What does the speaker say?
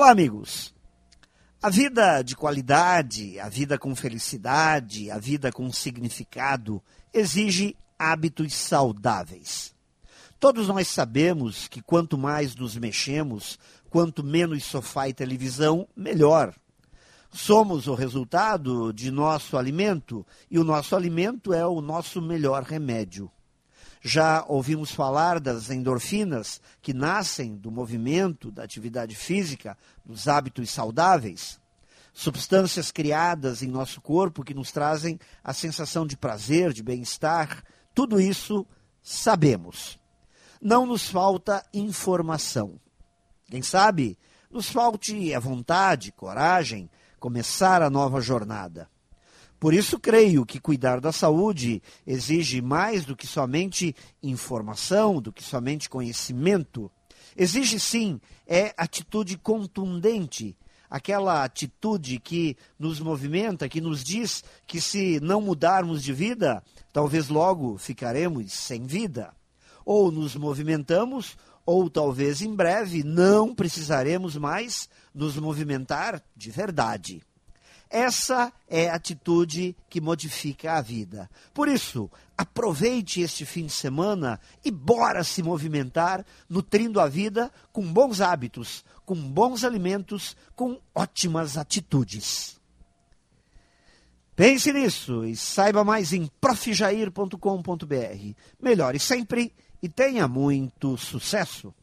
Olá, amigos. A vida de qualidade, a vida com felicidade, a vida com significado exige hábitos saudáveis. Todos nós sabemos que quanto mais nos mexemos, quanto menos sofá e televisão, melhor. Somos o resultado de nosso alimento e o nosso alimento é o nosso melhor remédio. Já ouvimos falar das endorfinas que nascem do movimento, da atividade física, dos hábitos saudáveis. Substâncias criadas em nosso corpo que nos trazem a sensação de prazer, de bem-estar. Tudo isso sabemos. Não nos falta informação. Quem sabe nos falte a vontade, coragem, começar a nova jornada. Por isso, creio que cuidar da saúde exige mais do que somente informação, do que somente conhecimento. Exige sim, é atitude contundente, aquela atitude que nos movimenta, que nos diz que se não mudarmos de vida, talvez logo ficaremos sem vida. Ou nos movimentamos, ou talvez em breve não precisaremos mais nos movimentar de verdade. Essa é a atitude que modifica a vida. Por isso, aproveite este fim de semana e bora se movimentar, nutrindo a vida com bons hábitos, com bons alimentos, com ótimas atitudes. Pense nisso e saiba mais em profjair.com.br. Melhore sempre e tenha muito sucesso!